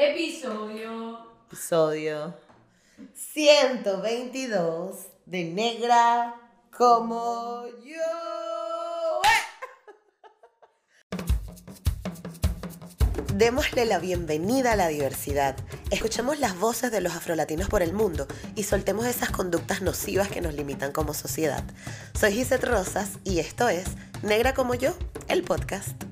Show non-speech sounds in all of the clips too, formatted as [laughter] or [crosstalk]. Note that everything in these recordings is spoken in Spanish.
Episodio. Episodio 122 de Negra como yo. [laughs] Démosle la bienvenida a la diversidad. Escuchemos las voces de los afrolatinos por el mundo y soltemos esas conductas nocivas que nos limitan como sociedad. Soy Gisette Rosas y esto es Negra como yo, el podcast.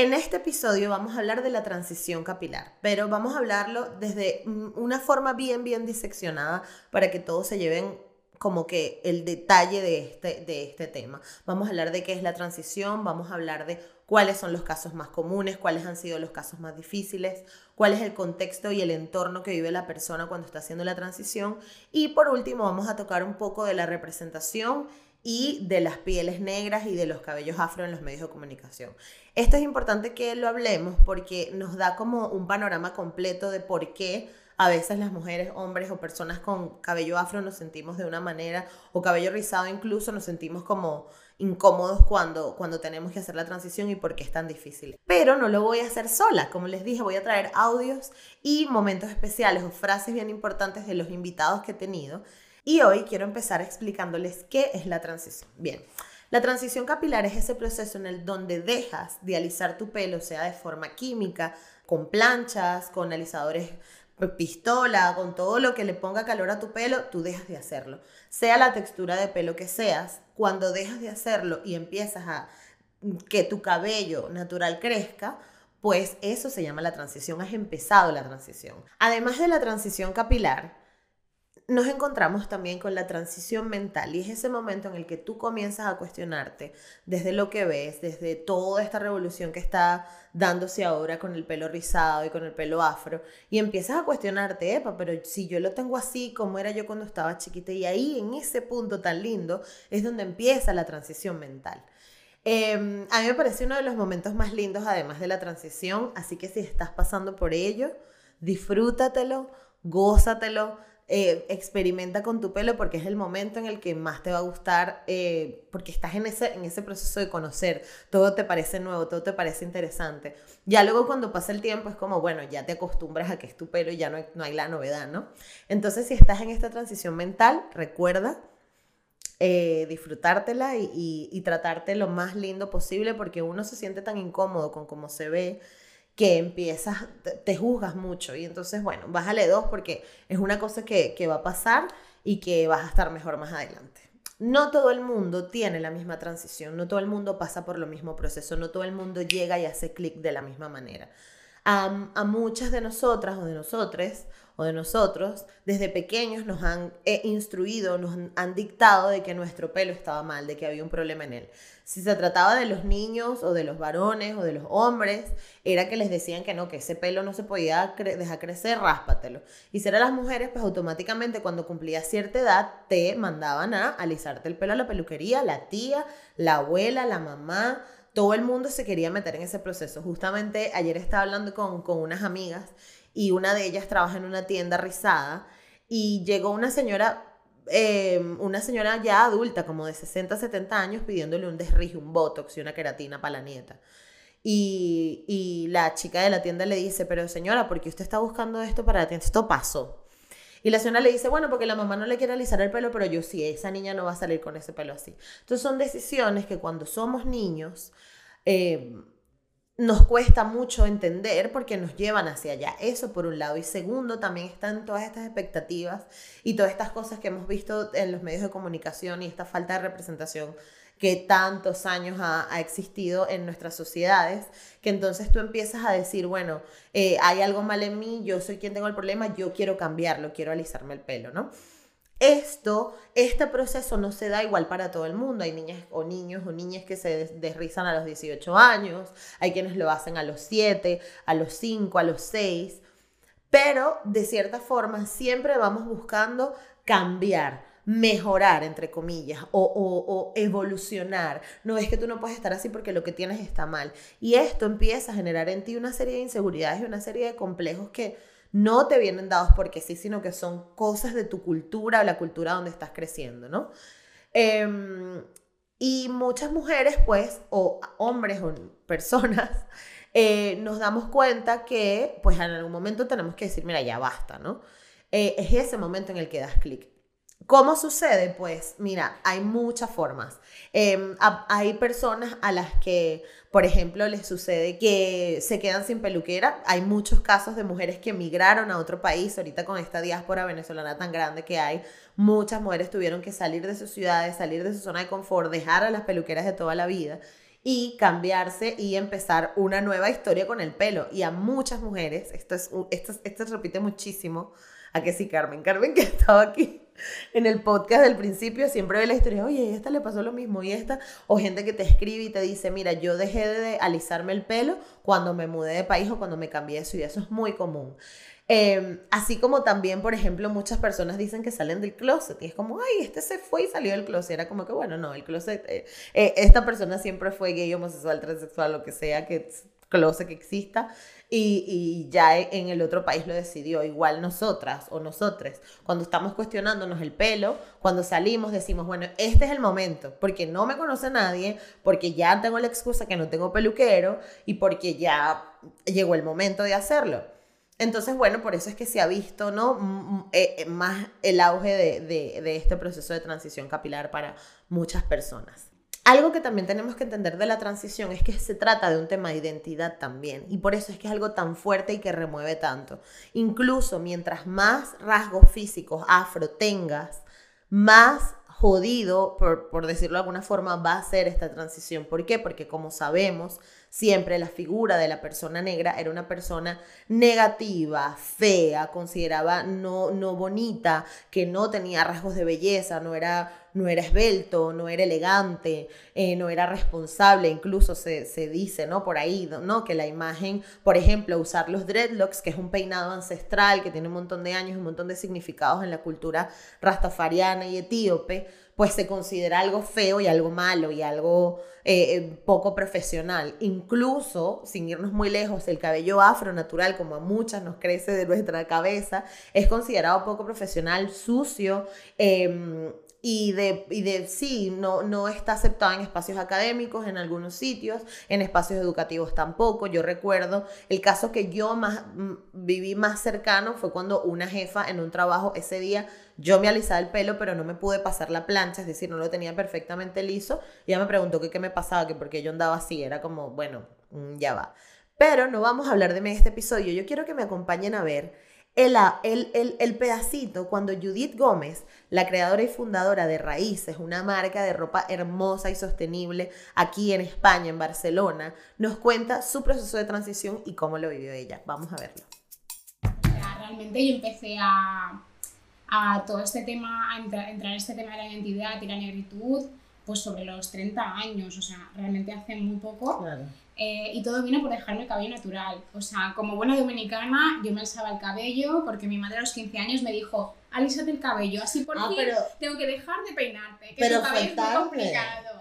En este episodio vamos a hablar de la transición capilar, pero vamos a hablarlo desde una forma bien, bien diseccionada para que todos se lleven como que el detalle de este, de este tema. Vamos a hablar de qué es la transición, vamos a hablar de cuáles son los casos más comunes, cuáles han sido los casos más difíciles, cuál es el contexto y el entorno que vive la persona cuando está haciendo la transición. Y por último vamos a tocar un poco de la representación y de las pieles negras y de los cabellos afro en los medios de comunicación. Esto es importante que lo hablemos porque nos da como un panorama completo de por qué a veces las mujeres, hombres o personas con cabello afro nos sentimos de una manera, o cabello rizado incluso, nos sentimos como incómodos cuando, cuando tenemos que hacer la transición y por qué es tan difícil. Pero no lo voy a hacer sola, como les dije, voy a traer audios y momentos especiales o frases bien importantes de los invitados que he tenido y hoy quiero empezar explicándoles qué es la transición. Bien, la transición capilar es ese proceso en el donde dejas de alisar tu pelo, sea de forma química, con planchas, con alisadores pistola, con todo lo que le ponga calor a tu pelo, tú dejas de hacerlo. Sea la textura de pelo que seas, cuando dejas de hacerlo y empiezas a que tu cabello natural crezca, pues eso se llama la transición, has empezado la transición. Además de la transición capilar, nos encontramos también con la transición mental y es ese momento en el que tú comienzas a cuestionarte desde lo que ves, desde toda esta revolución que está dándose ahora con el pelo rizado y con el pelo afro y empiezas a cuestionarte, epa, pero si yo lo tengo así como era yo cuando estaba chiquita y ahí en ese punto tan lindo es donde empieza la transición mental. Em, a mí me parece uno de los momentos más lindos además de la transición, así que si estás pasando por ello, disfrútatelo, gózatelo eh, experimenta con tu pelo porque es el momento en el que más te va a gustar, eh, porque estás en ese, en ese proceso de conocer, todo te parece nuevo, todo te parece interesante. Ya luego cuando pasa el tiempo es como, bueno, ya te acostumbras a que es tu pelo y ya no hay, no hay la novedad, ¿no? Entonces si estás en esta transición mental, recuerda eh, disfrutártela y, y, y, tratarte lo más lindo posible porque uno se siente tan incómodo con cómo se ve que empiezas, te, juzgas mucho y entonces, bueno, bájale dos porque es una cosa que, que va a pasar y que vas a estar mejor más adelante. No todo el mundo tiene la misma transición, no todo el mundo pasa por lo mismo proceso, no todo el mundo llega y hace clic de la misma manera. a muchas de nosotras o de nosotros o de nosotros, desde pequeños nos han eh, instruido, nos han dictado de que nuestro pelo estaba mal, de que había un problema en él. Si se trataba de los niños o de los varones o de los hombres, era que les decían que no, que ese pelo no se podía dejar crecer, ráspatelo. Y si eran las mujeres, pues automáticamente cuando cumplías cierta edad te mandaban a alisarte el pelo a la peluquería, la tía, la abuela, la mamá, todo el mundo se quería meter en ese proceso. Justamente ayer estaba hablando con, con unas amigas y una de ellas trabaja en una tienda rizada y llegó una señora, em, una señora ya adulta, como de 60, 70 años, pidiéndole un desrige, un botox y una queratina para la nieta. Y, y, la chica de la tienda le dice, pero señora, ¿por qué usted está buscando esto para la tienda? Esto pasó. Y la señora le dice, bueno, porque la mamá no le quiere alisar el pelo, pero yo sí, esa niña no va a salir con ese pelo así. Entonces son decisiones que cuando somos niños, eh, nos cuesta mucho entender porque nos llevan hacia allá. Eso por un lado. Y segundo, también están todas estas expectativas y todas estas cosas que hemos visto en los medios de comunicación y esta falta de representación que tantos años ha, existido en nuestras sociedades, que entonces tú empiezas a decir, bueno, eh, hay algo mal en mí, yo soy quien tengo el problema, yo quiero cambiarlo, quiero alisarme el pelo, ¿no? Esto, este proceso no se da igual para todo el mundo. Hay niñas o niños o niñas que se desrizan a los 18 años, hay quienes lo hacen a los 7, a los 5, a los 6, pero de cierta forma siempre vamos buscando cambiar, mejorar, entre comillas, o, o, evolucionar. No es que tú no puedes estar así porque lo que tienes está mal. Y esto empieza a generar en ti una serie de inseguridades y una serie de complejos que no te vienen dados porque sí, sino que son cosas de tu cultura o la cultura donde estás creciendo, ¿no? Em, y muchas mujeres, pues, o hombres o personas, [laughs] eh, nos damos cuenta que pues en algún momento tenemos que decir, mira, ya basta, ¿no? Eh, es ese momento en el que das clic. ¿Cómo sucede? Pues mira, hay muchas formas. Em, hay personas a las que, por ejemplo, les sucede que se quedan sin peluquera. Hay muchos casos de mujeres que emigraron a otro país. Ahorita con esta diáspora venezolana tan grande que hay, muchas mujeres tuvieron que salir de sus ciudades, salir de su zona de confort, dejar a las peluqueras de toda la vida y cambiarse y empezar una nueva historia con el pelo. Y a muchas mujeres, esto, es, esto, esto se repite muchísimo, a que sí, Carmen, Carmen que [laughs] estaba aquí en el podcast del principio, siempre ve la historia, oye, a esta le pasó lo mismo y esta, o gente que te escribe y te dice, mira, yo dejé de alisarme el pelo cuando me mudé de país o cuando me cambié de ciudad, eso es muy común. Em, así como también, por ejemplo, muchas personas dicen que salen del closet y es como, ay, este se fue y salió del closet. Era como que, bueno, no, el closet, eh, eh, esta persona siempre fue gay, homosexual, transexual, lo que sea, que closet que exista y, y, ya en el otro país lo decidió. Igual nosotras o nosotros, cuando estamos cuestionándonos el pelo, cuando salimos decimos, bueno, este es el momento, porque no me conoce nadie, porque ya tengo la excusa que no tengo peluquero y porque ya llegó el momento de hacerlo. Entonces, bueno, por eso es que se ha visto ¿no? Eh, eh, más el auge de, de este proceso de transición capilar para muchas personas. Algo que también tenemos que entender de la transición es que se trata de un tema de identidad también y por eso es que es algo tan fuerte y que remueve tanto. Incluso mientras más rasgos físicos afro tengas, más jodido, por, por decirlo de alguna forma, va a ser esta transición. ¿Por qué? Porque como sabemos, siempre la figura de la persona negra era una persona negativa, fea, consideraba no, no bonita, que no tenía rasgos de belleza, no era, no era esbelto, no era elegante, eh, no era responsable, incluso se, se, dice, ¿no? Por ahí, ¿no? Que la imagen, por ejemplo, usar los dreadlocks, que es un peinado ancestral que tiene un montón de años, un montón de significados en la cultura rastafariana y etíope, pues se considera algo feo y algo malo y algo eh, eh, poco profesional. Incluso, sin irnos muy lejos, el cabello afro natural, como a muchas nos crece de nuestra cabeza, es considerado poco profesional, sucio. Em, y de, y de sí, no, no está aceptado en espacios académicos, en algunos sitios, en espacios educativos tampoco. Yo recuerdo el caso que yo más viví más cercano fue cuando una jefa en un trabajo ese día yo me alisaba el pelo, pero no me pude pasar la plancha, es decir, no lo tenía perfectamente liso. Y ella me preguntó que qué me pasaba, que porque yo andaba así, era como, bueno, mm, ya va. Pero no vamos a hablar de mí en este episodio. Yo quiero que me acompañen a ver el, el, el, pedacito cuando Judith Gómez, la creadora y fundadora de Raíces, una marca de ropa hermosa y sostenible aquí en España, en Barcelona, nos cuenta su proceso de transición y cómo lo vivió ella. Vamos a verlo. Realmente yo empecé a a todo este tema, a entrar, en este tema de la identidad y la negritud, pues sobre los 30 años, o sea, realmente hace muy poco. Eh, y todo vino por dejarme el cabello natural. O sea, como buena dominicana, yo me alzaba el cabello porque mi madre a los 15 años me dijo, alísate el cabello, así por ah, fin tengo que dejar de peinarte, que pero fue tarde.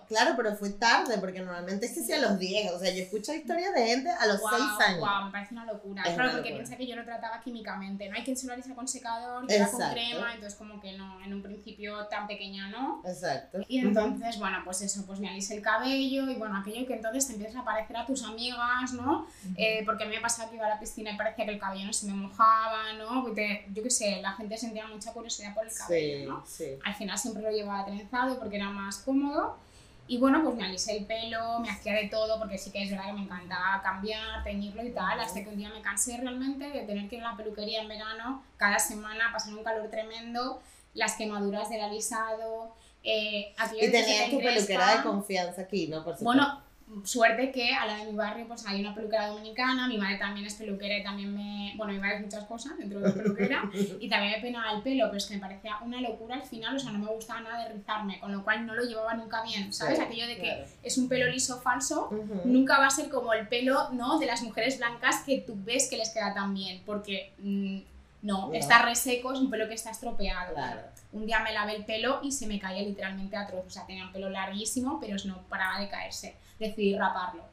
Claro, pero fue tarde, porque normalmente es que sí a los 10, o sea, yo escucho historias de gente a los 6 años. Wow, me parece una locura. claro, porque piensa que yo lo trataba químicamente, no hay quien se lo alisa con secador, que era con crema, entonces como que no, en un principio tan pequeña no. Exacto. Y entonces, bueno, pues eso, pues me alisé el cabello y bueno, aquello que entonces te empiezas a parecer a tus amigas, ¿no? eh, porque a mí me pasaba que iba a la piscina y parecía que el cabello no se me mojaba, ¿no? Porque, yo qué sé, la gente sentía mucha curiosidad por el cabello, ¿no? Al final siempre lo llevaba trenzado porque era más cómodo. Y bueno, pues me alisé el pelo, me hacía de todo, porque sí que es verdad que me encantaba cambiar, teñirlo y tal, hasta que un día me cansé realmente de tener que ir a la peluquería en verano cada semana, pasar un calor tremendo, las quemaduras del alisado. Eh, y tenías tu peluquera de confianza aquí, ¿no? Por bueno, suerte que a la de mi barrio pues hay una peluquera dominicana, mi madre también es peluquera y también me... Bueno, mi madre es muchas cosas dentro de la peluquera y también me peinaba el pelo, pero es que me parecía una locura al final, o sea, no me gustaba nada de rizarme, con lo cual no lo llevaba nunca bien, ¿sabes? Aquello de que es un pelo liso falso, nunca va a ser como el pelo, ¿no? De las mujeres blancas que tú ves que les queda tan bien, porque... Mm, no, está reseco, es un pelo que está estropeado. Un día me lavé el pelo y se me caía literalmente a trozos. O sea, tenía un pelo larguísimo, pero no paraba de caerse. Decidí raparlo.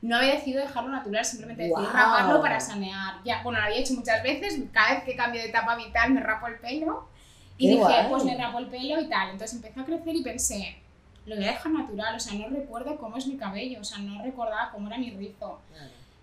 No había decidido dejarlo natural, simplemente decidí raparlo para sanear. Ya, bueno, lo había hecho muchas veces. Cada vez que cambio de etapa vital me rapo el pelo. Y dije, pues me rapo el pelo y tal. Entonces empezó a crecer y pensé, lo voy a dejar natural. O sea, no recuerdo cómo es mi cabello. O sea, no recordaba cómo era mi rizo.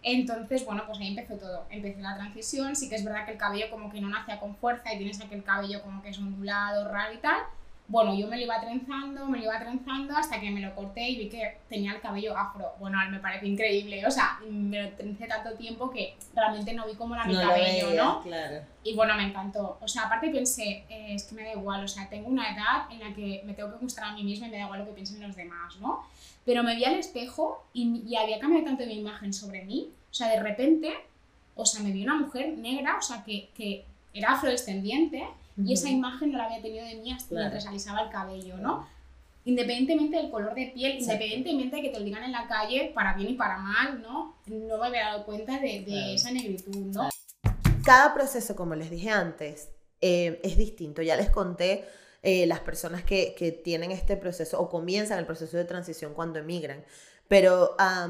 Entonces, bueno, pues ahí empezó todo. Empecé la transición, sí que es verdad que el cabello como que no nacía con fuerza y tienes aquel cabello como que es ondulado, raro y tal. Bueno, yo me lo iba trenzando, me lo iba trenzando hasta que me lo corté y vi que tenía el cabello afro. Bueno, me parece increíble. O sea, me lo trencé tanto tiempo que realmente no vi cómo era mi cabello, ¿no? Claro. Y bueno, me encantó. O sea, aparte pensé, eh, es que me da igual. O sea, tengo una edad en la que me tengo que gustar a mí misma y me da igual lo que piensen los demás, ¿no? Pero me vi al espejo y, y había cambiado tanto mi imagen sobre mí o sea, de repente, o sea, me vi una mujer negra, o sea, que, que era afrodescendiente y esa imagen no la había tenido de mí hasta mientras alisaba el cabello, ¿no? Independientemente del color de piel, independientemente de que te lo digan en la calle, para bien y para mal, ¿no? No me había dado cuenta de, de esa negritud, ¿no? Cada proceso, como les dije antes, eh, es distinto. Ya les conté eh, las personas que, que, tienen este proceso o comienzan el proceso de transición cuando emigran pero a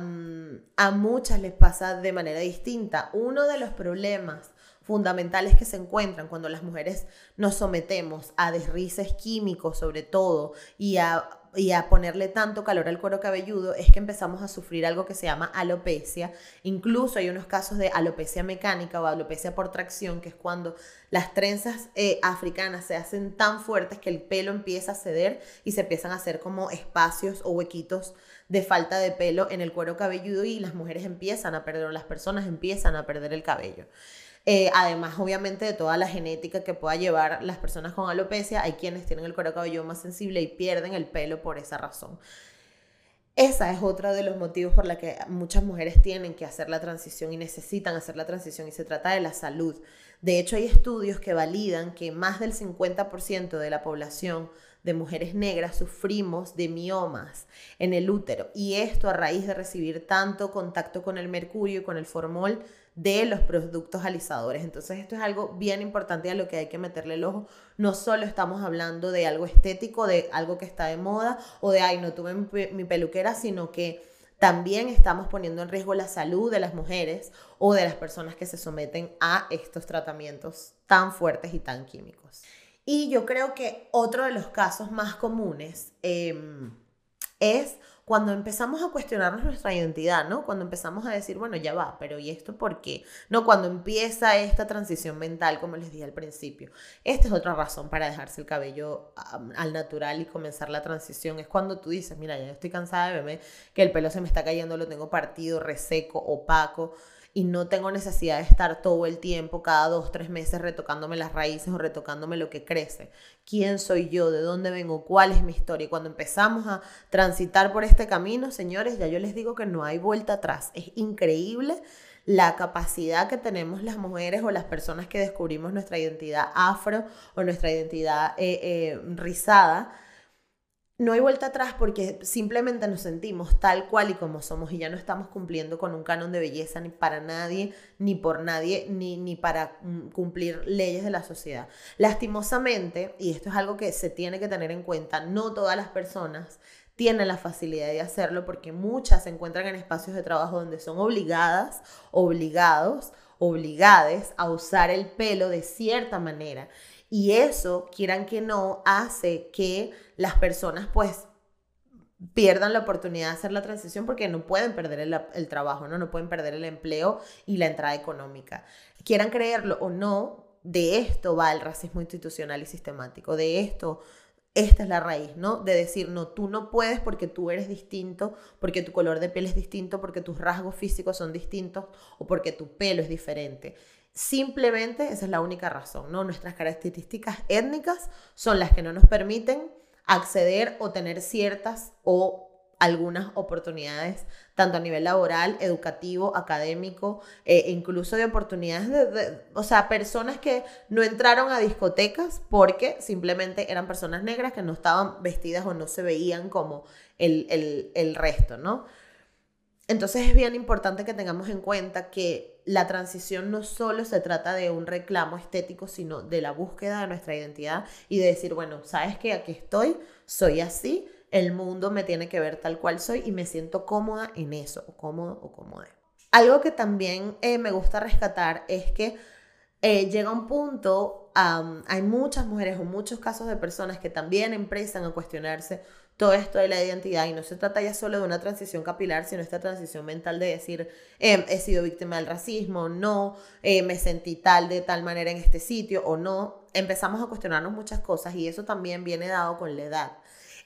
muchas les pasa de manera distinta. Uno de los problemas fundamentales que se encuentran cuando las mujeres nos sometemos a desrices químicos sobre todo y a, y a ponerle tanto calor al cuero cabelludo es que empezamos a sufrir algo que se llama alopecia. Incluso hay unos casos de alopecia mecánica o alopecia por tracción, que es cuando las trenzas eh, africanas se hacen tan fuertes que el pelo empieza a ceder y se empiezan a hacer como espacios o huequitos de falta de pelo en el cuero cabelludo y las mujeres empiezan a perder o las personas empiezan a perder el cabello. Eh, además, obviamente, de toda la genética que pueda llevar las personas con alopecia, hay quienes tienen el cuero cabelludo más sensible y pierden el pelo por esa razón. Esa es otra de los motivos por la que muchas mujeres tienen que hacer la transición y necesitan hacer la transición y se trata de la salud. De hecho, hay estudios que validan que más del 50% de la población de mujeres negras sufrimos de miomas en el útero y esto a raíz de recibir tanto contacto con el mercurio y con el formol de los productos alisadores. Entonces esto es algo bien importante a lo que hay que meterle el ojo. No solo estamos hablando de algo estético, de algo que está de moda o de, ay, no tuve mi, peluquera, sino que también estamos poniendo en riesgo la salud de las mujeres o de las personas que se someten a estos tratamientos tan fuertes y tan químicos. Y yo creo que otro de los casos más comunes em, es cuando empezamos a cuestionarnos nuestra identidad, ¿no? Cuando empezamos a decir, bueno, ya va, pero ¿y esto por qué? No, cuando empieza esta transición mental, como les dije al principio. Esta es otra razón para dejarse el cabello al natural y comenzar la transición. Es cuando tú dices, mira, ya estoy cansada de verme que el pelo se me está cayendo, lo tengo partido, reseco, opaco y no tengo necesidad de estar todo el tiempo, cada dos, tres meses, retocándome las raíces o retocándome lo que crece. ¿Quién soy yo? ¿De dónde vengo? ¿Cuál es mi historia? Y cuando empezamos a transitar por este camino, señores, ya yo les digo que no hay vuelta atrás. Es increíble la capacidad que tenemos las mujeres o las personas que descubrimos nuestra identidad afro o nuestra identidad eh, eh, rizada no hay vuelta atrás porque simplemente nos sentimos tal cual y como somos y ya no estamos cumpliendo con un canon de belleza ni para nadie, ni por nadie, ni, ni para mm, cumplir leyes de la sociedad. Lastimosamente, y esto es algo que se tiene que tener en cuenta, no todas las personas tienen la facilidad de hacerlo porque muchas se encuentran en espacios de trabajo donde son obligadas, obligados, obligades a usar el pelo de cierta manera. Y eso, quieran que no, hace que las personas pues pierdan la oportunidad de hacer la transición porque no pueden perder el, trabajo, ¿no? no pueden perder el empleo y la entrada económica. Quieran creerlo o no, de esto va el racismo institucional y sistemático, de esto esta es la raíz, ¿no? De decir, no, tú no puedes porque tú eres distinto, porque tu color de piel es distinto, porque tus rasgos físicos son distintos o porque tu pelo es diferente. Simplemente esa es la única razón, ¿no? Nuestras características étnicas son las que no nos permiten acceder o tener ciertas o algunas oportunidades, tanto a nivel laboral, educativo, académico, e incluso de oportunidades de, o sea, personas que no entraron a discotecas porque simplemente eran personas negras que no estaban vestidas o no se veían como el, el, el resto, ¿no? Entonces es bien importante que tengamos en cuenta que la transición no solo se trata de un reclamo estético, sino de la búsqueda de nuestra identidad y de decir, bueno, sabes que aquí estoy, soy así, el mundo me tiene que ver tal cual soy y me siento cómoda en eso, o cómodo o cómoda. Algo que también eh, me gusta rescatar es que eh, llega un punto, hay muchas mujeres o muchos casos de personas que también empiezan a cuestionarse todo esto de la identidad y no se trata ya solo de una transición capilar, sino esta transición mental de decir, em, he sido víctima del racismo, no, eh, me sentí tal de tal manera en este sitio o no. Empezamos a cuestionarnos muchas cosas y eso también viene dado con la edad.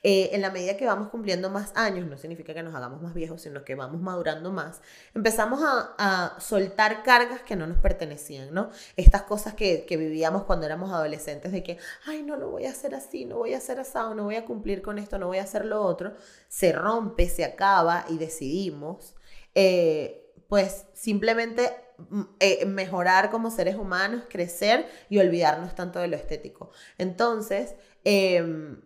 Eh, en la medida que vamos cumpliendo más años, no significa que nos hagamos más viejos, sino que vamos madurando más, empezamos a, soltar cargas que no nos pertenecían, ¿no? Estas cosas que, vivíamos cuando éramos adolescentes de que, ay, no, lo voy a hacer así, no voy a hacer asado, no voy a cumplir con esto, no voy a hacer lo otro, se rompe, se acaba y decidimos, eh, pues simplemente mm, eh, mejorar como seres humanos, crecer y olvidarnos tanto de lo estético. Entonces, eh,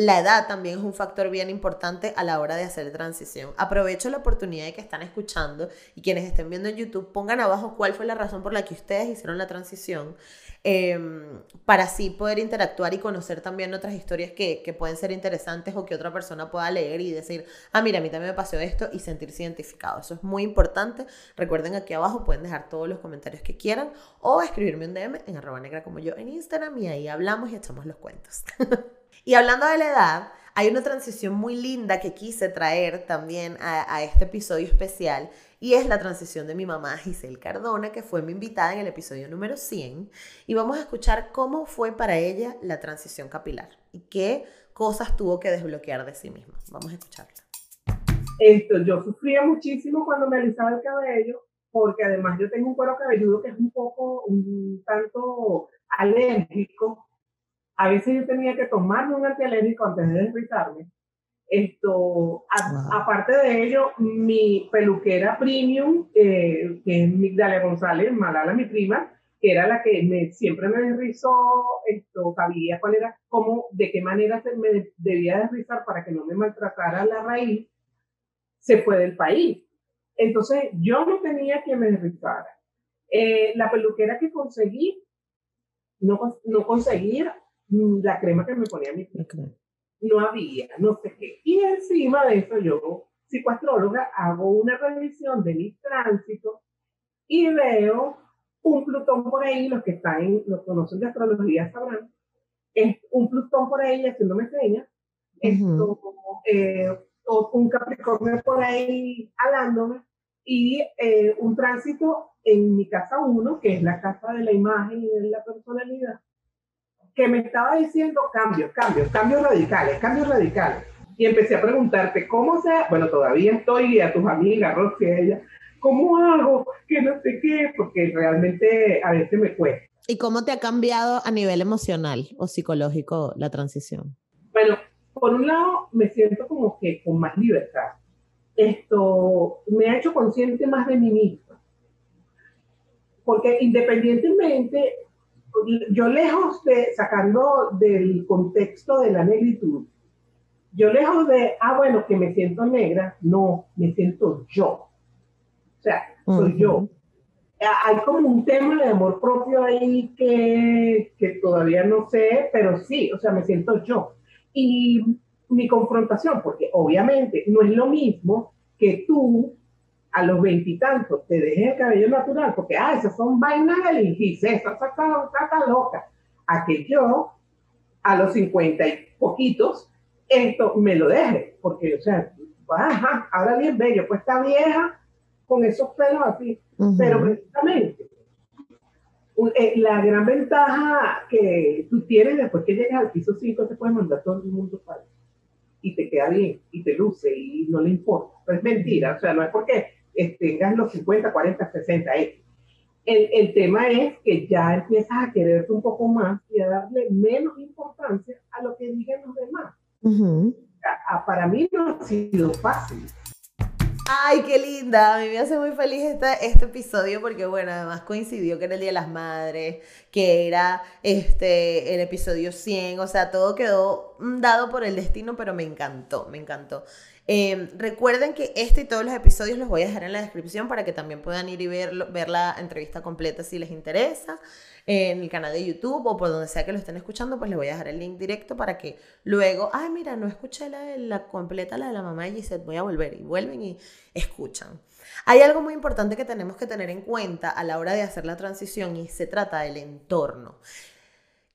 la edad también es un factor bien importante a la hora de hacer transición. Aprovecho la oportunidad de que están escuchando y quienes estén viendo en YouTube, pongan abajo cuál fue la razón por la que ustedes hicieron la transición em, para así poder interactuar y conocer también otras historias que, que, pueden ser interesantes o que otra persona pueda leer y decir, ah, mira, a mí también me pasó esto y sentirse identificado. Eso es muy importante. Recuerden aquí abajo pueden dejar todos los comentarios que quieran o escribirme un DM en arroba negra como yo en Instagram y ahí hablamos y echamos los cuentos. [laughs] Y hablando de la edad, hay una transición muy linda que quise traer también a, este episodio especial y es la transición de mi mamá Giselle Cardona, que fue mi invitada en el episodio número 100. Y vamos a escuchar cómo fue para ella la transición capilar y qué cosas tuvo que desbloquear de sí misma. Vamos a escucharla. Esto, yo sufría muchísimo cuando me alisaba el cabello, porque además yo tengo un cuero cabelludo que es un poco, un tanto alérgico a veces yo tenía que tomarme un antialérgico antes de desrizarme. Esto, aparte de ello, mi peluquera premium, eh, que es Migdalia González, Malala, mi prima, que era la que me, siempre me desrizó, esto, sabía cuál era, cómo, de qué manera se me debía desrizar para que no me maltratara la raíz, se fue del país. Entonces, yo no tenía que me desrizara. Eh, la peluquera que conseguí, no, no conseguía la crema que me ponía mi No había, no sé qué. Y encima de eso yo, psicoastróloga, hago una revisión de mi tránsito y veo un Plutón por ahí, los que están, los conocen de astrología sabrán, es un Plutón por ahí haciéndome señas, esto, eh, un Capricornio por ahí alándome y eh, un tránsito en mi casa 1, que es la casa de la imagen y de la personalidad, que me estaba diciendo cambios, cambios, cambios radicales, cambios radicales. Y empecé a preguntarte, ¿cómo sea? Bueno, todavía estoy a tus amigas, Rosy, ella, ¿cómo hago? Que no sé qué, porque realmente a veces me cuesta. ¿Y cómo te ha cambiado a nivel emocional o psicológico la transición? Bueno, por un lado me siento como que con más libertad. Esto me ha hecho consciente más de mí misma. Porque independientemente yo lejos de, sacando del contexto de la negritud, yo lejos de, ah, bueno, que me siento negra, no, me siento yo. O sea, soy yo. Hay como un tema de amor propio ahí que, que todavía no sé, pero sí, o sea, me siento yo. Y mi confrontación, porque obviamente no es lo mismo que tú a los veintitantos te dejes el cabello natural, porque, ah, esas son vainas del ingice, esa tan loca. A que yo, a los cincuenta y poquitos, esto me lo deje, porque, o sea, ajá, ahora bien bello, pues está vieja con esos pelos así, pero precisamente eh, la gran ventaja que tú tienes después que llegas al piso 5 te puedes mandar todo el mundo para y te queda bien y te luce y no le importa. Pero es mentira, o sea, no es porque tengas los 50, 40, 60 El, el tema es que ya empiezas a quererte un poco más y a darle menos importancia a lo que digan los demás. para mí no ha sido fácil. Ay, qué linda. A mí me hace muy feliz este, este episodio porque, bueno, además coincidió que era el Día de las Madres, que era este, el episodio 100, o sea, todo quedó dado por el destino, pero me encantó, me encantó. Em, recuerden que este y todos los episodios los voy a dejar en la descripción para que también puedan ir y ver, ver la entrevista completa si les interesa en el canal de YouTube o por donde sea que lo estén escuchando, pues les voy a dejar el link directo para que luego, ay, mira, no escuché la, la completa, la de la mamá de Gisette, voy a volver y vuelven y escuchan. Hay algo muy importante que tenemos que tener en cuenta a la hora de hacer la transición y se trata del entorno.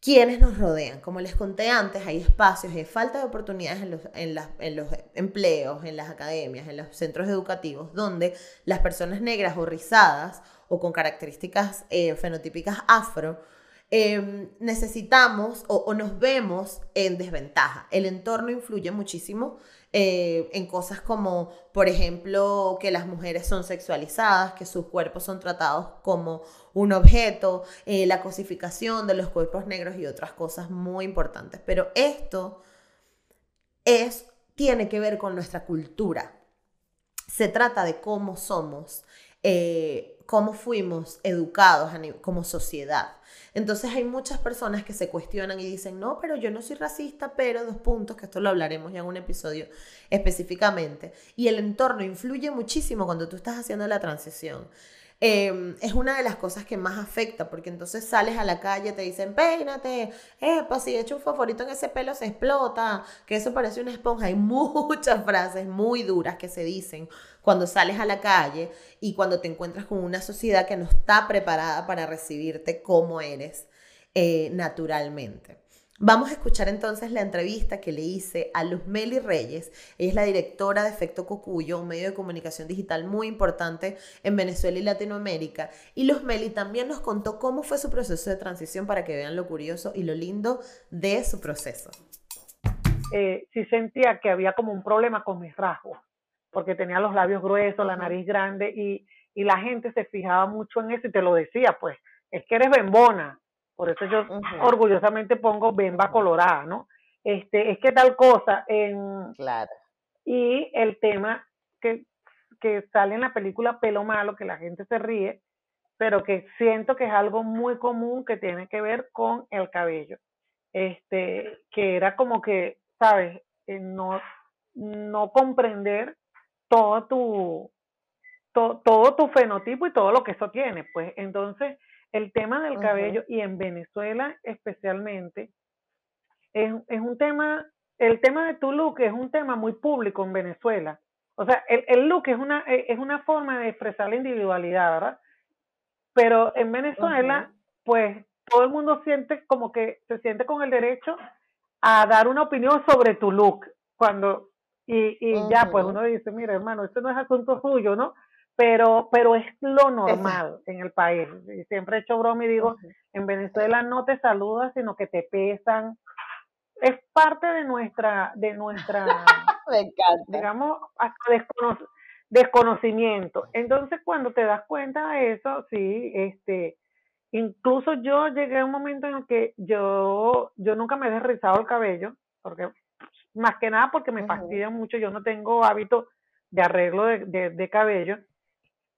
Quienes nos rodean. Como les conté antes, hay espacios, hay falta de oportunidades en los, empleos, en las academias, en los centros educativos, donde las personas negras o rizadas o con características eh, fenotípicas afro, em, necesitamos o, o, nos vemos en desventaja. El entorno influye muchísimo eh, en cosas como, por ejemplo, que las mujeres son sexualizadas, que sus cuerpos son tratados como un objeto, eh, la cosificación de los cuerpos negros y otras cosas muy importantes. Pero esto es, tiene que ver con nuestra cultura. Se trata de cómo somos, eh, cómo fuimos educados como sociedad. Entonces hay muchas personas que se cuestionan y dicen, no, pero yo no soy racista, pero dos puntos, que esto lo hablaremos ya en un episodio específicamente. Y el entorno influye muchísimo cuando tú estás haciendo la transición. Em, es una de las cosas que más afecta, porque entonces sales a la calle, te dicen, peínate, pues si echo un favorito en ese pelo se explota, que eso parece una esponja. Hay [laughs] muchas frases muy duras que se dicen cuando sales a la calle y cuando te encuentras con una sociedad que no está preparada para recibirte como eres eh, naturalmente. Vamos a escuchar entonces la entrevista que le hice a Luz Meli Reyes. Ella es la directora de Efecto Cocuyo, un medio de comunicación digital muy importante en Venezuela y Latinoamérica. Y Luz Meli también nos contó cómo fue su proceso de transición para que vean lo curioso y lo lindo de su proceso. Eh, sí sentía que había como un problema con mis rasgos porque tenía los labios gruesos, la nariz grande y, y la gente se fijaba mucho en eso y te lo decía, pues, es que eres bembona. Por eso yo orgullosamente pongo bemba colorada, ¿no? Este, es que tal cosa. En, claro. Y el tema que, que sale en la película Pelo Malo, que la gente se ríe, pero que siento que es algo muy común que tiene que ver con el cabello. Este, que era como que, ¿sabes? Eh, no, no comprender todo tu, todo tu fenotipo y todo lo que eso tiene. Pues entonces, el tema del cabello y en Venezuela especialmente, es, es, un tema, el tema de tu look es un tema muy público en Venezuela. O sea, el, el look es una, e, es una forma de expresar la individualidad, ¿verdad? Pero en Venezuela, pues todo el mundo siente como que se siente con el derecho a dar una opinión sobre tu look. Cuando y, y ya, pues uno dice, mira, hermano, esto no es asunto suyo, ¿no? Pero, pero es lo normal en el país. Y siempre he hecho broma y digo, en Venezuela no te saludas, sino que te pesan. Es parte de nuestra, de nuestra, [laughs] digamos, desconocimiento. Entonces, cuando te das cuenta de eso, sí, este, incluso yo llegué a un momento en el que yo, yo nunca me he rizado el cabello, porque más que nada porque me fastidia mucho, yo no tengo hábito de arreglo de, de, cabello,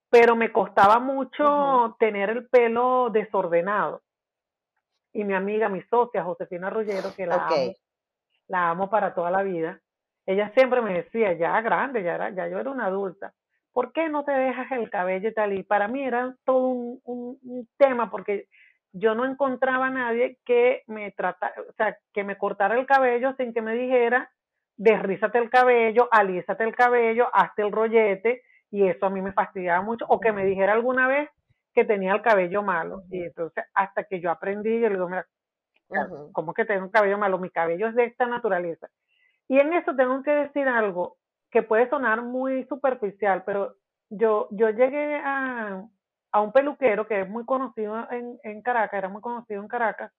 pero me costaba mucho tener el pelo desordenado. Y mi amiga, mi socia, Josefina Rullero, que la amo, la amo para toda la vida, ella siempre me decía, ya grande, ya, era, ya yo era una adulta, ¿por qué no te dejas el cabello y tal? Y para mí era todo un, un, un tema, porque yo no encontraba a nadie que me tratara, o sea, que me cortara el cabello sin que me dijera, desrízate el cabello, alízate el cabello, hazte el rollete, y eso a mí me fastidiaba mucho, o que me dijera alguna vez que tenía el cabello malo. Y entonces, hasta que yo aprendí, yo le digo, mira, ¿cómo que tengo un cabello malo? Mi cabello es de esta naturaleza. Y en eso tengo que decir algo que puede sonar muy superficial, pero yo, yo llegué a, a un peluquero que es muy conocido en, en Caracas, era muy conocido en Caracas,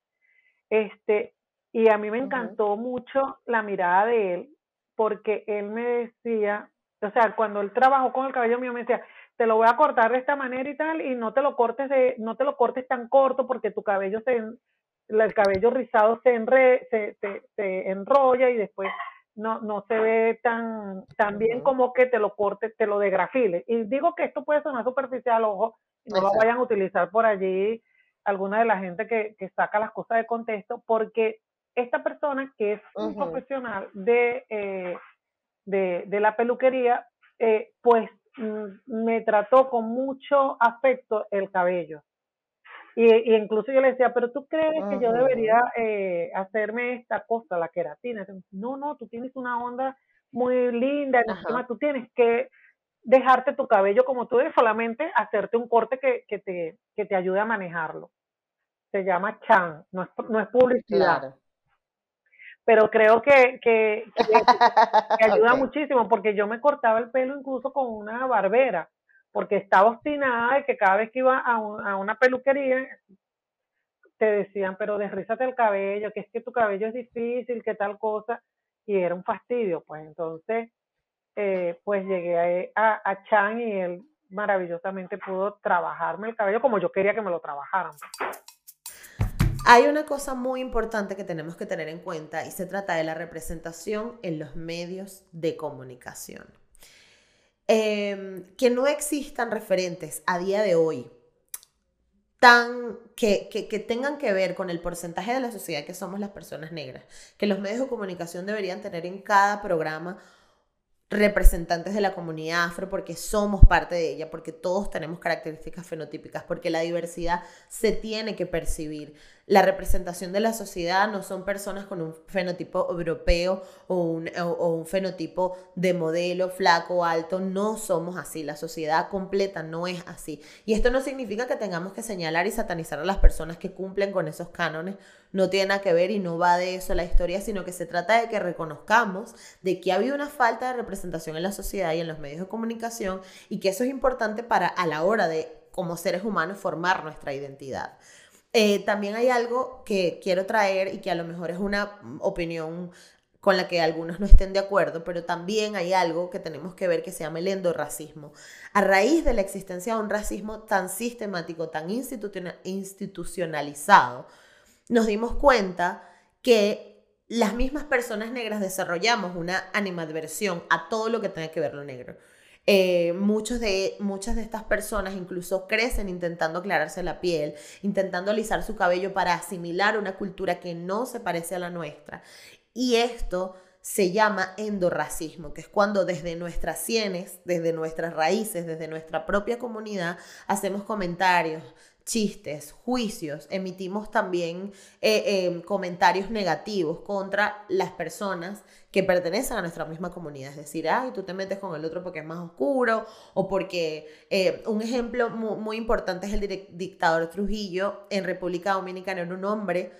este, y a mí me encantó mucho la mirada de él, porque él me decía, o sea, cuando él trabajó con el cabello mío, me decía, te lo voy a cortar de esta manera y tal, y no te lo cortes de, no te lo cortes tan corto porque tu cabello se, el cabello rizado se, enre, se, se, se enrolla y después no, no se ve tan, tan bien como que te lo cortes, te lo degrafile. Y digo que esto puede sonar superficial, ojo, no lo vayan a utilizar por allí alguna de la gente que, que saca las cosas de contexto, porque esta persona que es un profesional de, eh, de, de, la peluquería, eh, pues mm, me trató con mucho afecto el cabello. Y, y, incluso yo le decía, pero tú crees que yo debería eh, hacerme esta cosa, la queratina. No, no, tú tienes una onda muy linda, tú tienes que dejarte tu cabello como tú eres, solamente hacerte un corte que, que, te, que te ayude a manejarlo. se llama Chan, no es, no es publicidad. Pero creo que, que, [laughs] ayuda muchísimo porque yo me cortaba el pelo incluso con una barbera, porque estaba obstinada de que cada vez que iba a, a una peluquería te decían, pero desrízate el cabello, que es que tu cabello es difícil, que tal cosa, y era un fastidio, pues entonces, eh, pues llegué a, a, Chan y él maravillosamente pudo trabajarme el cabello como yo quería que me lo trabajaran. Hay una cosa muy importante que tenemos que tener en cuenta y se trata de la representación en los medios de comunicación. Em, que no existan referentes a día de hoy tan que, que, que, tengan que ver con el porcentaje de la sociedad que somos las personas negras, que los medios de comunicación deberían tener en cada programa representantes de la comunidad afro porque somos parte de ella, porque todos tenemos características fenotípicas, porque la diversidad se tiene que percibir la representación de la sociedad no son personas con un fenotipo europeo o un, o, un, fenotipo de modelo flaco, alto, no somos así, la sociedad completa no es así. Y esto no significa que tengamos que señalar y satanizar a las personas que cumplen con esos cánones, no tiene nada que ver y no va de eso la historia, sino que se trata de que reconozcamos de que ha habido una falta de representación en la sociedad y en los medios de comunicación y que eso es importante para a la hora de como seres humanos formar nuestra identidad. Eh, también hay algo que quiero traer y que a lo mejor es una opinión con la que algunos no estén de acuerdo, pero también hay algo que tenemos que ver que se llama el endorracismo. A raíz de la existencia de un racismo tan sistemático, tan institucionalizado, nos dimos cuenta que las mismas personas negras desarrollamos una animadversión a todo lo que tenga que ver lo negro. Eh, muchos de, muchas de estas personas incluso crecen intentando aclararse la piel, intentando alisar su cabello para asimilar una cultura que no se parece a la nuestra. Y esto se llama endorracismo, que es cuando desde nuestras sienes, desde nuestras raíces, desde nuestra propia comunidad, hacemos comentarios, chistes, juicios, emitimos también eh, em, comentarios negativos contra las personas que pertenecen a nuestra misma comunidad. Es decir, ay, tú te metes con el otro porque es más oscuro o porque eh, un ejemplo muy, importante es el dictador Trujillo en República Dominicana, era un hombre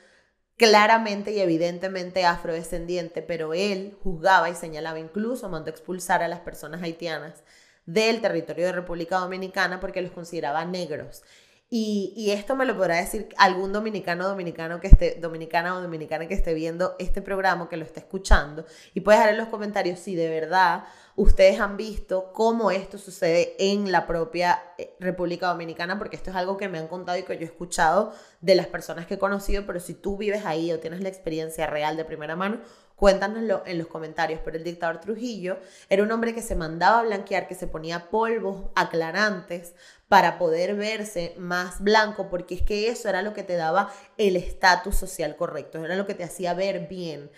claramente y evidentemente afrodescendiente, pero él juzgaba y señalaba incluso, mandó expulsar a las personas haitianas del territorio de República Dominicana porque los consideraba negros. Y, esto me lo podrá decir algún dominicano dominicano que esté, dominicana o dominicana que esté viendo este programa, que lo esté escuchando. Y puedes dejar en los comentarios si de verdad ustedes han visto cómo esto sucede en la propia eh, República Dominicana, porque esto es algo que me han contado y que yo he escuchado de las personas que he conocido, pero si tú vives ahí o tienes la experiencia real de primera mano, Cuéntanoslo en los comentarios. Pero el dictador Trujillo era un hombre que se mandaba a blanquear, que se ponía polvos aclarantes para poder verse más blanco, porque es que eso era lo que te daba el estatus social correcto, era lo que te hacía ver bien.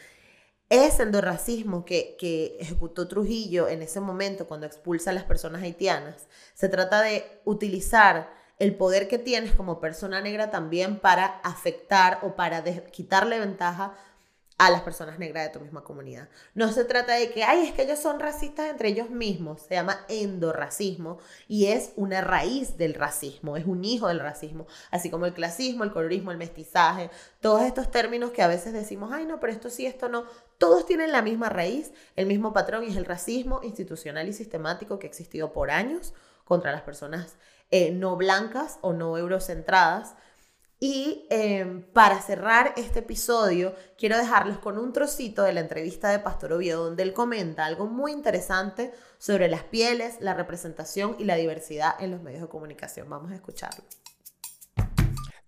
Ese endorracismo que, que ejecutó Trujillo en ese momento cuando expulsa a las personas haitianas, se trata de utilizar el poder que tienes como persona negra también para afectar o para quitarle ventaja a las personas negras de tu misma comunidad. No se trata de que, ay, es que ellos son racistas entre ellos mismos. Se llama endorracismo y es una raíz del racismo, es un hijo del racismo. Así como el clasismo, el colorismo, el mestizaje, todos estos términos que a veces decimos, ay, no, pero esto sí, esto no. Todos tienen la misma raíz, el mismo patrón y es el racismo institucional y sistemático que ha existido por años contra las personas eh, no blancas o no eurocentradas y em, para cerrar este episodio, quiero dejarlos con un trocito de la entrevista de Pastor Oviedo, donde él comenta algo muy interesante sobre las pieles, la representación y la diversidad en los medios de comunicación. Vamos a escucharlo.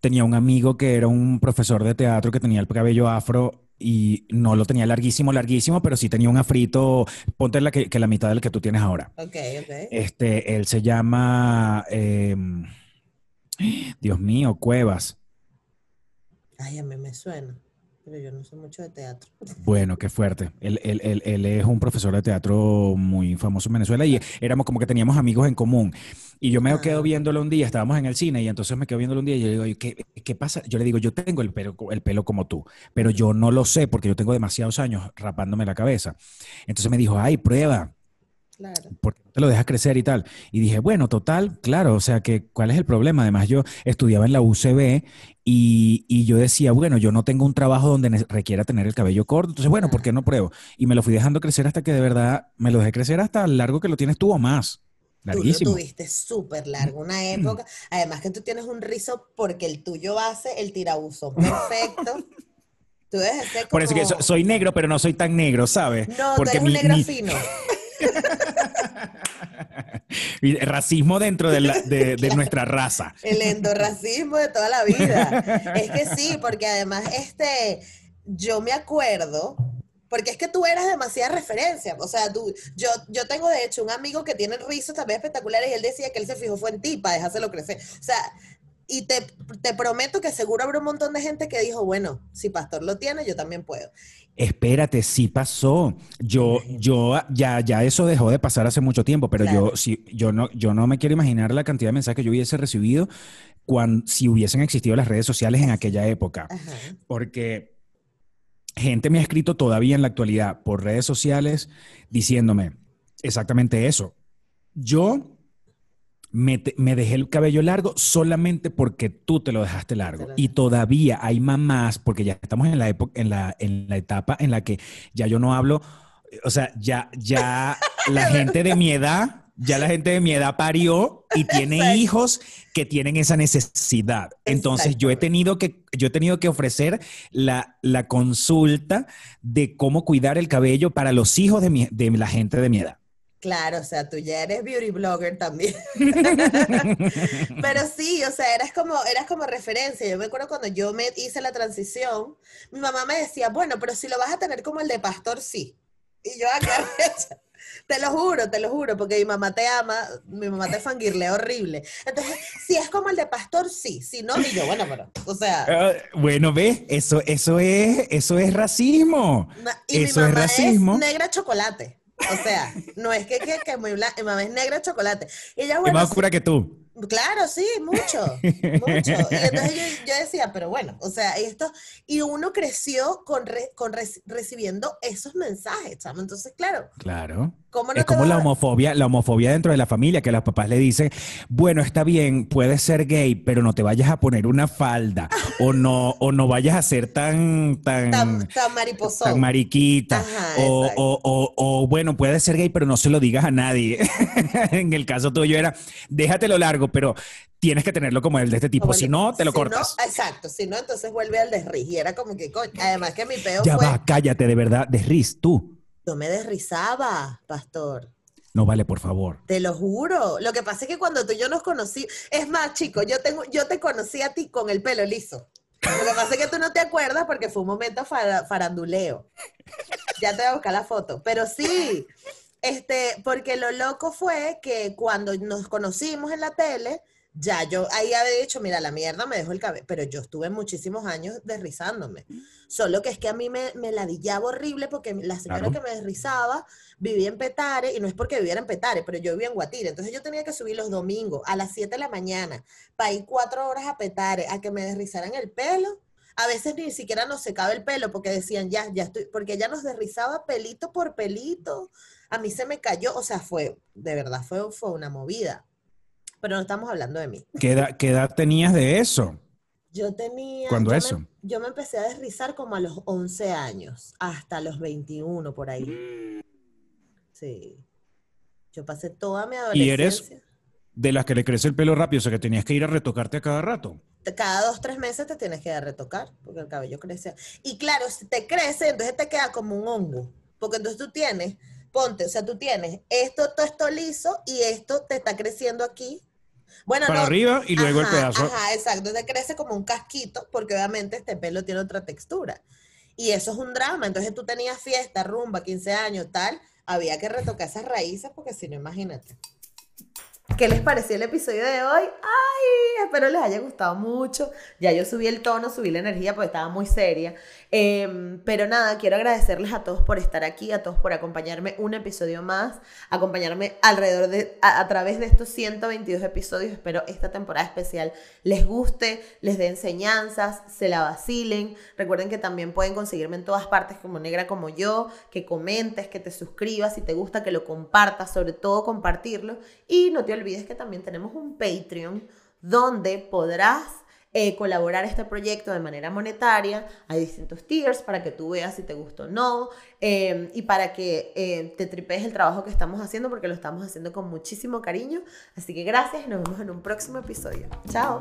Tenía un amigo que era un profesor de teatro que tenía el cabello afro y no lo tenía larguísimo, larguísimo, pero sí tenía un afrito, ponte la que, la mitad del que tú tienes ahora. Ok, ok. Este, él se llama, em, Dios mío, Cuevas. Ay, a mí me suena, pero yo no sé mucho de teatro. Bueno, qué fuerte. Él, es un profesor de teatro muy famoso en Venezuela y éramos como que teníamos amigos en común. Y yo me quedo ah. viéndolo un día, estábamos en el cine y entonces me quedo viéndolo un día y yo le digo, ¿qué, ¿qué, pasa? Yo le digo, yo tengo el pelo, el pelo como tú, pero yo no lo sé porque yo tengo demasiados años rapándome la cabeza. Entonces me dijo, ay, prueba. Claro. ¿por qué no te lo dejas crecer y tal? Y dije, bueno, total, claro, o sea, que ¿cuál es el problema? Además, yo estudiaba en la UCB y, y yo decía, bueno, yo no tengo un trabajo donde requiera tener el cabello corto, entonces, bueno, ¿por qué no pruebo? Y me lo fui dejando crecer hasta que de verdad me lo dejé crecer hasta el largo que lo tienes tú o más. Tú lo Larguísimo. tuviste súper largo, una época. Además que tú tienes un rizo porque el tuyo hace el tirabuzo [laughs] perfecto. Tú debes ser Por eso que soy negro, pero no soy tan negro, ¿sabes? No, Porque tú eres un mi- negro mi- fino. [laughs] [laughs] racismo dentro de nuestra raza. [laughs] El endorracismo de toda la vida. Es que sí, porque además, este, yo me acuerdo, porque es que tú eras demasiada referencia. O sea, tú, yo, yo tengo de hecho un amigo que tiene rizos también espectaculares y él decía que él se fijó fue en ti para dejárselo crecer. O sea, y te, te prometo que seguro habrá un montón de gente que dijo, bueno, si Pastor lo tiene, yo también puedo. Espérate, sí pasó. Yo, yo, ya, ya eso dejó de pasar hace mucho tiempo, pero Claro. yo, sí, yo no, yo no me quiero imaginar la cantidad de mensajes que yo hubiese recibido cuando, si hubiesen existido las redes sociales en aquella época. Ajá. Porque gente me ha escrito todavía en la actualidad por redes sociales diciéndome exactamente eso. Yo me, dejé el cabello largo solamente porque tú te lo dejaste largo. Y todavía hay mamás, porque ya estamos en la época, en la, en la etapa en la que ya yo no hablo, o sea, ya, ya [laughs] la gente de mi edad, ya la gente de mi edad parió y tiene Exacto. hijos que tienen esa necesidad. Entonces yo he tenido que, yo he tenido que ofrecer la, la consulta de cómo cuidar el cabello para los hijos de, mi- de la gente de mi edad. Claro, o sea, tú ya eres beauty blogger también. [laughs] [laughs] Pero sí, o sea, eras como, eras como referencia. Yo me acuerdo cuando yo me hice la transición, mi mamá me decía, bueno, pero si lo vas a tener como el de pastor, sí. Y yo acá, [laughs] te lo juro, te lo juro, porque mi mamá te ama, mi mamá te fangirlea horrible. Entonces, si es como el de pastor, sí. Si no, y yo, bueno, pero, o sea, Ah, bueno, ve, eso, eso es, eso es racismo. y eso mi es mamá racismo. es negra chocolate. O sea, no es que, que, que muy blanca, mi mamá es negra chocolate. Y ella, bueno, más oscura que tú. Claro, sí, mucho, mucho. Y entonces yo, yo decía, pero bueno, o sea, esto, y uno creció con, re- con reci- recibiendo esos mensajes, chamo. Entonces, claro, Claro. ¿cómo no Es como la homofobia, la homofobia dentro de la familia, que los papás le dicen, bueno, está bien, puedes ser gay, pero no te vayas a poner una falda, o no, o no vayas a ser tan, tan, tan, tan mariposón? tan mariquita, Ajá, o, exacto. o, o, o, bueno, puedes ser gay, pero no se lo digas a nadie. [laughs] en el caso tuyo era, déjatelo largo, pero tienes que tenerlo como el de este tipo, Como el- si no, te lo si no, cortas. exacto, si no, entonces vuelve al desriz. Y era como que, coño, además que mi peo ya fue, va, cállate, de verdad, desriz, tú. yo me desrizaba, pastor. No vale, por favor. Te lo juro. Lo que pasa es que cuando tú y yo nos conocí, es más, chico, yo tengo, yo te conocí a ti con el pelo liso. Lo que pasa es que tú no te acuerdas porque fue un momento fara- faranduleo. Ya te voy a buscar la foto. Pero sí, este, porque lo loco fue que cuando nos conocimos en la tele, ya yo ahí había dicho, mira, la mierda me dejó el cabello, pero yo estuve muchísimos años desrizándome. Solo que es que a mí me, me ladillaba horrible porque la señora Claro. que me desrizaba vivía en Petare, y no es porque viviera en Petare, pero yo vivía en Guatire. Entonces yo tenía que subir los domingos a las 7 de la mañana para ir cuatro horas a Petare a que me desrizaran el pelo. A veces ni siquiera nos secaba el pelo porque decían, ya, ya estoy, porque ella nos desrizaba pelito por pelito. A mí se me cayó, o sea, fue, de verdad, fue, fue una movida. Pero no estamos hablando de mí. ¿Qué edad, qué edad tenías de eso? Yo tenía. ¿Cuándo yo me- eso? yo me empecé a desrizar como a los 11 años, hasta los 21 por ahí. Sí. Yo pasé toda mi ¿Y eres- adolescencia. De las que le crece el pelo rápido, o sea que tenías que ir a retocarte a cada rato. Cada dos, tres meses te tienes que dar a retocar, porque el cabello crece. Y claro, si te crece, entonces te queda como un hongo. Porque entonces tú tienes, ponte, o sea, tú tienes esto, todo esto liso, y esto te está creciendo aquí. Bueno, Para no, arriba y luego el pedazo. Ajá, exacto. Te crece como un casquito, porque obviamente este pelo tiene otra textura. Y eso es un drama. Entonces tú tenías fiesta, rumba, 15 años, tal. Había que retocar esas raíces, porque si no, imagínate. ¿Qué les pareció el episodio de hoy? ¡Ay! Espero les haya gustado mucho. Ya yo subí el tono, subí la energía porque estaba muy seria. Em, pero nada, quiero agradecerles a todos por estar aquí, a todos por acompañarme un episodio más, acompañarme alrededor de, a, a través de estos 122 episodios. Espero esta temporada especial les guste, les dé enseñanzas, se la vacilen. Recuerden que también pueden conseguirme en todas partes como negra como yo, que comentes, que te suscribas, si te gusta, que lo compartas, sobre todo compartirlo. Y no te olvides que también tenemos un Patreon donde podrás eh, colaborar este proyecto de manera monetaria. Hay distintos tiers para que tú veas si te gusta o no eh, y para que eh, te tripees el trabajo que estamos haciendo porque lo estamos haciendo con muchísimo cariño. Así que gracias y nos vemos en un próximo episodio. Chao.